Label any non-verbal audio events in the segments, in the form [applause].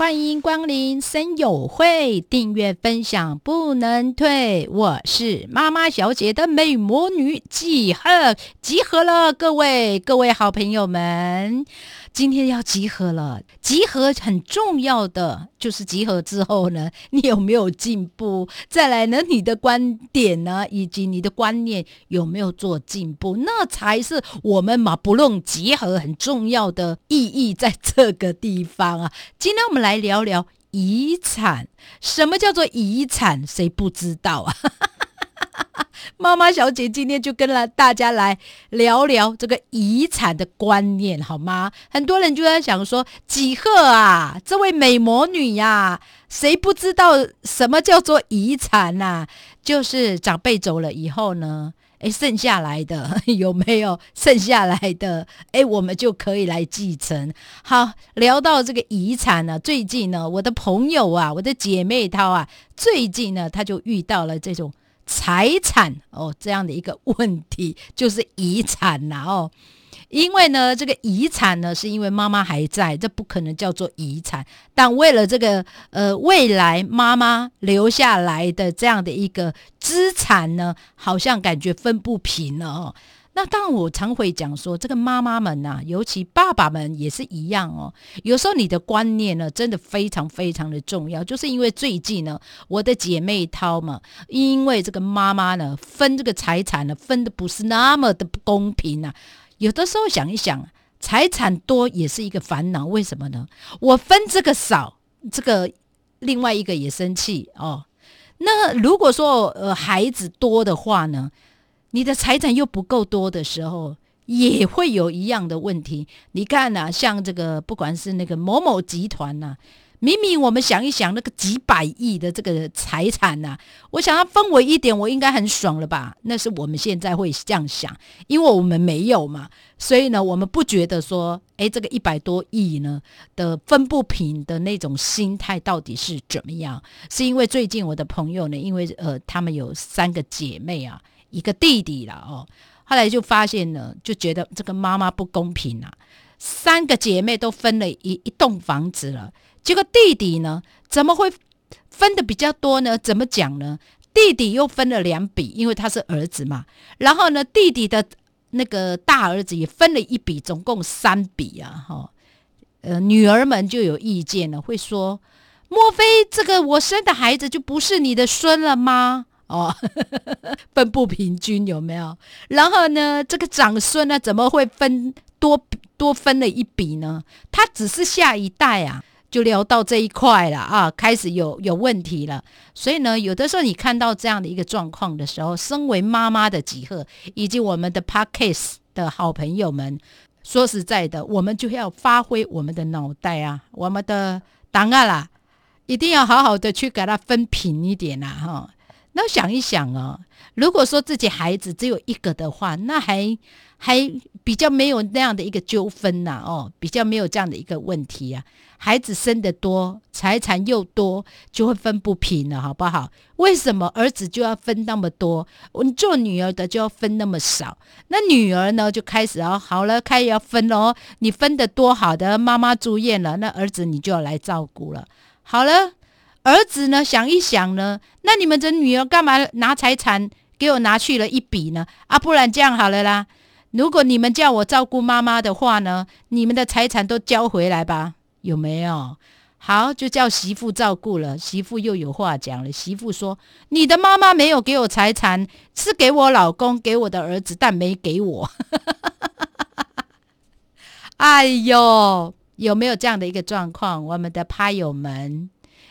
欢迎光临森友会，订阅分享不能退。我是妈妈小姐的美魔女集合，集合了，各位各位好朋友们。今天要集合了，集合很重要的就是集合之后呢，你有没有进步？再来呢，你的观点呢，以及你的观念有没有做进步？那才是我们马不论集合很重要的意义，在这个地方啊。今天我们来来聊聊遗产，什么叫做遗产？谁不知道啊？[laughs] 妈妈小姐今天就跟了大家来聊聊这个遗产的观念，好吗？很多人就在想说，几贺啊，这位美魔女呀，谁不知道什么叫做遗产呐？就是长辈走了以后呢，哎，剩下来的 [laughs] 有没有剩下来的？哎，我们就可以来继承。好，聊到这个遗产呢，最近呢，我的朋友啊，我的姐妹她啊，最近呢，她就遇到了这种。财产哦，这样的一个问题就是遗产呐哦，因为呢，这个遗产呢，是因为妈妈还在，这不可能叫做遗产。但为了这个呃未来妈妈留下来的这样的一个资产呢，好像感觉分不平了哦。那当然，我常会讲说，这个妈妈们呐，尤其爸爸们也是一样哦。有时候你的观念呢，真的非常非常的重要。就是因为最近呢，我的姐妹涛嘛，因为这个妈妈呢分这个财产呢分的不是那么的不公平呐。有的时候想一想，财产多也是一个烦恼。为什么呢？我分这个少，这个另外一个也生气哦。那如果说呃孩子多的话呢？你的财产又不够多的时候，也会有一样的问题。你看呐，像这个，不管是那个某某集团呐，明明我们想一想，那个几百亿的这个财产呐，我想要分我一点，我应该很爽了吧？那是我们现在会这样想，因为我们没有嘛，所以呢，我们不觉得说，哎，这个一百多亿呢的分不平的那种心态到底是怎么样？是因为最近我的朋友呢，因为呃，他们有三个姐妹啊。一个弟弟了哦，后来就发现了，就觉得这个妈妈不公平啊。三个姐妹都分了一一栋房子了，结果弟弟呢，怎么会分的比较多呢？怎么讲呢？弟弟又分了两笔，因为他是儿子嘛。然后呢，弟弟的那个大儿子也分了一笔，总共三笔啊。哈，呃，女儿们就有意见了，会说：莫非这个我生的孩子就不是你的孙了吗？哦，[laughs] 分不平均有没有？然后呢，这个长孙呢，怎么会分多多分了一笔呢？他只是下一代啊，就聊到这一块了啊，开始有有问题了。所以呢，有的时候你看到这样的一个状况的时候，身为妈妈的几贺，以及我们的 Parkes 的好朋友们，说实在的，我们就要发挥我们的脑袋啊，我们的档案啦，一定要好好的去给它分平一点啦，哈。那想一想哦，如果说自己孩子只有一个的话，那还还比较没有那样的一个纠纷呐，哦，比较没有这样的一个问题啊。孩子生的多，财产又多，就会分不平了，好不好？为什么儿子就要分那么多，我做女儿的就要分那么少？那女儿呢，就开始哦好了，开始要分哦。你分的多好的，妈妈住院了，那儿子你就要来照顾了。好了。儿子呢？想一想呢，那你们的女儿干嘛拿财产给我拿去了一笔呢？啊，不然这样好了啦。如果你们叫我照顾妈妈的话呢，你们的财产都交回来吧，有没有？好，就叫媳妇照顾了。媳妇又有话讲了。媳妇说：“你的妈妈没有给我财产，是给我老公，给我的儿子，但没给我。[laughs] ”哎呦，有没有这样的一个状况？我们的趴友们。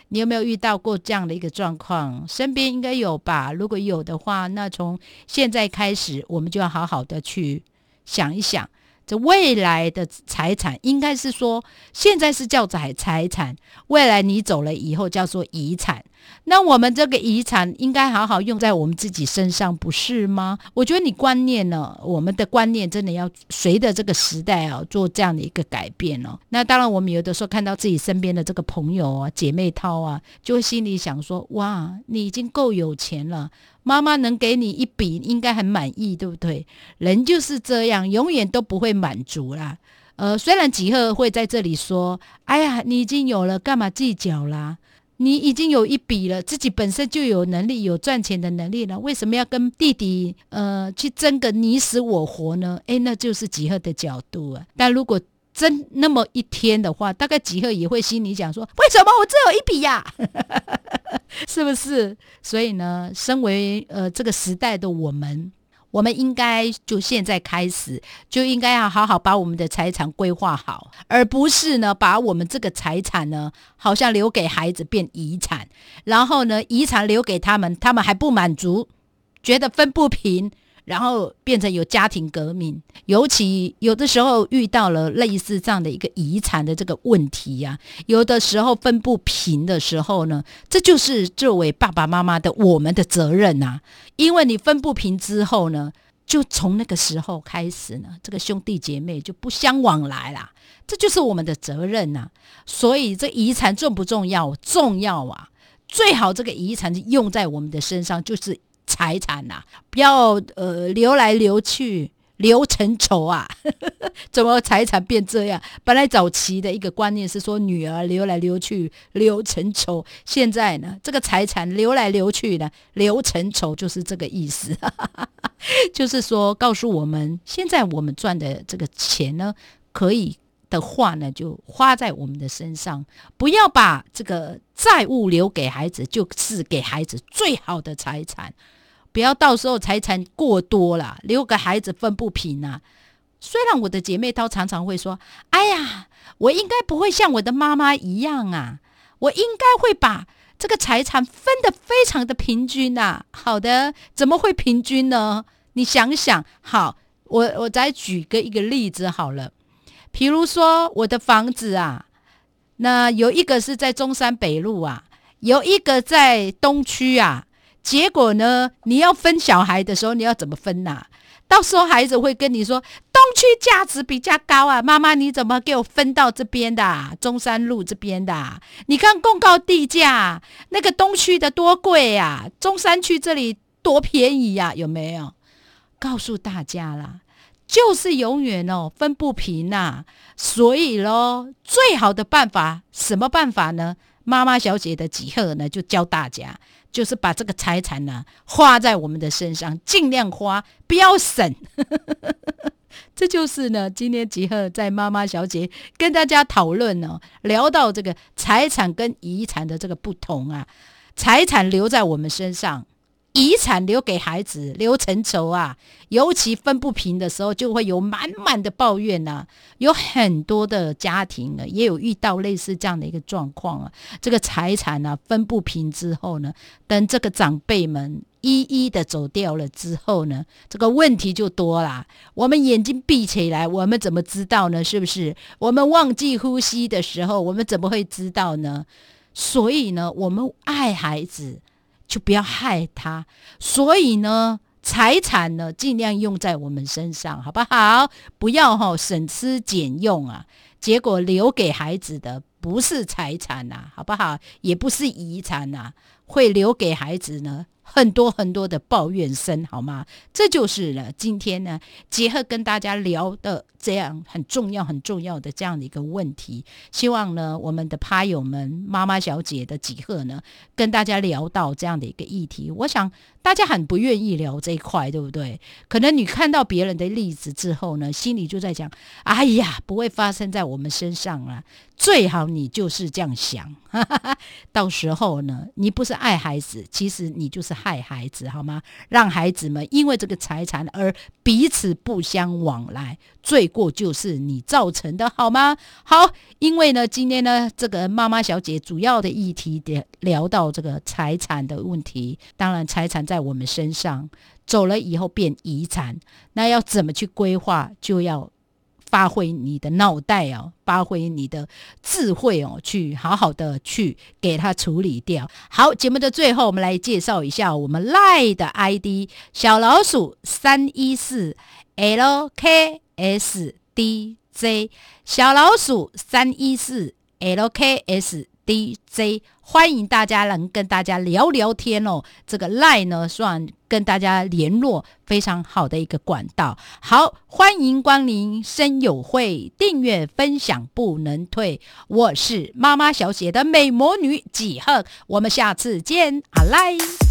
你有没有遇到过这样的一个状况？身边应该有吧？如果有的话，那从现在开始，我们就要好好的去想一想，这未来的财产应该是说，现在是叫财财产，未来你走了以后叫做遗产。那我们这个遗产应该好好用在我们自己身上，不是吗？我觉得你观念呢，我们的观念真的要随着这个时代啊，做这样的一个改变哦。那当然，我们有的时候看到自己身边的这个朋友啊、姐妹淘啊，就会心里想说：哇，你已经够有钱了。妈妈能给你一笔，应该很满意，对不对？人就是这样，永远都不会满足啦。呃，虽然吉赫会在这里说：“哎呀，你已经有了，干嘛计较啦？你已经有一笔了，自己本身就有能力，有赚钱的能力了，为什么要跟弟弟呃去争个你死我活呢？”诶，那就是吉赫的角度啊。但如果真那么一天的话，大概吉赫也会心里讲说：“为什么我只有一笔呀？” [laughs] 是不是？所以呢，身为呃这个时代的我们，我们应该就现在开始，就应该要好好把我们的财产规划好，而不是呢把我们这个财产呢，好像留给孩子变遗产，然后呢遗产留给他们，他们还不满足，觉得分不平。然后变成有家庭革命，尤其有的时候遇到了类似这样的一个遗产的这个问题呀，有的时候分不平的时候呢，这就是作为爸爸妈妈的我们的责任呐。因为你分不平之后呢，就从那个时候开始呢，这个兄弟姐妹就不相往来啦，这就是我们的责任呐。所以这遗产重不重要？重要啊！最好这个遗产用在我们的身上，就是。财产呐，不要呃流来流去，流成仇啊！[laughs] 怎么财产变这样？本来早期的一个观念是说女儿流来流去，流成仇。现在呢，这个财产流来流去呢，流成仇，就是这个意思。[laughs] 就是说，告诉我们，现在我们赚的这个钱呢，可以的话呢，就花在我们的身上，不要把这个债务留给孩子，就是给孩子最好的财产。不要到时候财产过多了，留给孩子分不平啊！虽然我的姐妹都常常会说：“哎呀，我应该不会像我的妈妈一样啊，我应该会把这个财产分得非常的平均呐。”好的，怎么会平均呢？你想想，好，我我再举个一个例子好了，比如说我的房子啊，那有一个是在中山北路啊，有一个在东区啊。结果呢？你要分小孩的时候，你要怎么分呐？到时候孩子会跟你说：“东区价值比较高啊，妈妈你怎么给我分到这边的中山路这边的？你看公告地价，那个东区的多贵呀，中山区这里多便宜呀，有没有？告诉大家啦，就是永远哦分不平呐。所以咯，最好的办法什么办法呢？妈妈小姐的几何呢，就教大家。就是把这个财产呢花在我们的身上，尽量花，不要省。[laughs] 这就是呢，今天吉贺在妈妈小姐跟大家讨论呢，聊到这个财产跟遗产的这个不同啊，财产留在我们身上。遗产留给孩子，留成仇啊！尤其分不平的时候，就会有满满的抱怨呐。有很多的家庭呢，也有遇到类似这样的一个状况啊。这个财产呢分不平之后呢，等这个长辈们一一的走掉了之后呢，这个问题就多啦。我们眼睛闭起来，我们怎么知道呢？是不是？我们忘记呼吸的时候，我们怎么会知道呢？所以呢，我们爱孩子。就不要害他，所以呢，财产呢尽量用在我们身上，好不好？不要哈省吃俭用啊，结果留给孩子的不是财产呐，好不好？也不是遗产呐，会留给孩子呢。很多很多的抱怨声，好吗？这就是呢，今天呢，结合跟大家聊的这样很重要、很重要的这样的一个问题，希望呢，我们的趴友们、妈妈小姐的几何呢，跟大家聊到这样的一个议题。我想大家很不愿意聊这一块，对不对？可能你看到别人的例子之后呢，心里就在讲：哎呀，不会发生在我们身上了。最好你就是这样想，[laughs] 到时候呢，你不是爱孩子，其实你就是害孩子，好吗？让孩子们因为这个财产而彼此不相往来，罪过就是你造成的，好吗？好，因为呢，今天呢，这个妈妈小姐主要的议题聊到这个财产的问题，当然财产在我们身上走了以后变遗产，那要怎么去规划，就要。发挥你的脑袋哦，发挥你的智慧哦，去好好的去给它处理掉。好，节目的最后，我们来介绍一下我们赖的 ID 小老鼠三一四 LKSDJ，小老鼠三一四 LKS DJ，。欢迎大家能跟大家聊聊天哦，这个赖呢算跟大家联络非常好的一个管道。好，欢迎光临声友会，订阅分享不能退。我是妈妈小姐的美魔女几何，我们下次见，阿赖。